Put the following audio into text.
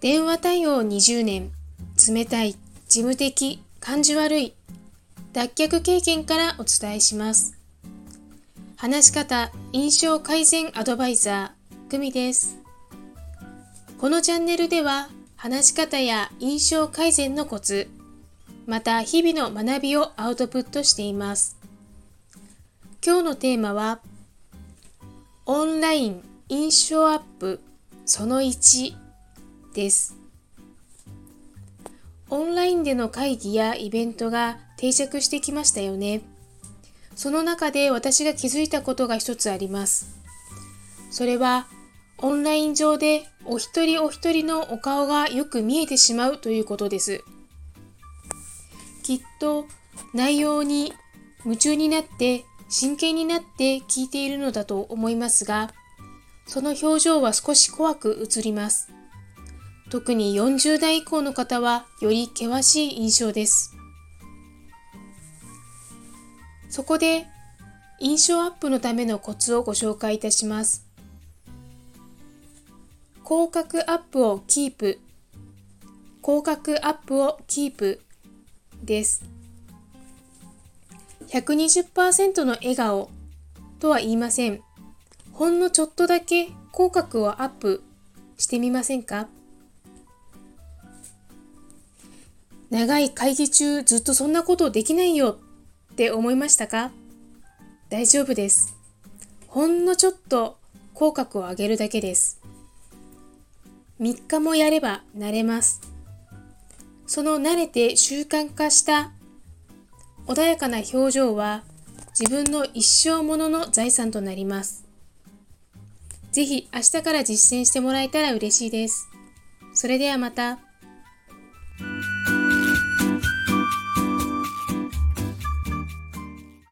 電話対応20年、冷たい、事務的、感じ悪い、脱却経験からお伝えします。話し方、印象改善アドバイザー、久美です。このチャンネルでは、話し方や印象改善のコツ、また日々の学びをアウトプットしています。今日のテーマは、オンライン印象アップ。その1です。オンラインでの会議やイベントが定着してきましたよね。その中で私が気づいたことが一つあります。それは、オンライン上でお一人お一人のお顔がよく見えてしまうということです。きっと内容に夢中になって真剣になって聞いているのだと思いますが、その表情は少し怖く映ります。特に40代以降の方はより険しい印象です。そこで印象アップのためのコツをご紹介いたします。広角アップをキープ広角アップをキープです。120%の笑顔とは言いません。ほんのちょっとだけ口角をアップしてみませんか？長い会議中ずっとそんなことできないよって思いましたか？大丈夫です。ほんのちょっと口角を上げるだけです。3日もやれば慣れます。その慣れて習慣化した穏やかな表情は自分の一生ものの財産となります。ぜひ明日から実践してもらえたら嬉しいです。それではまた。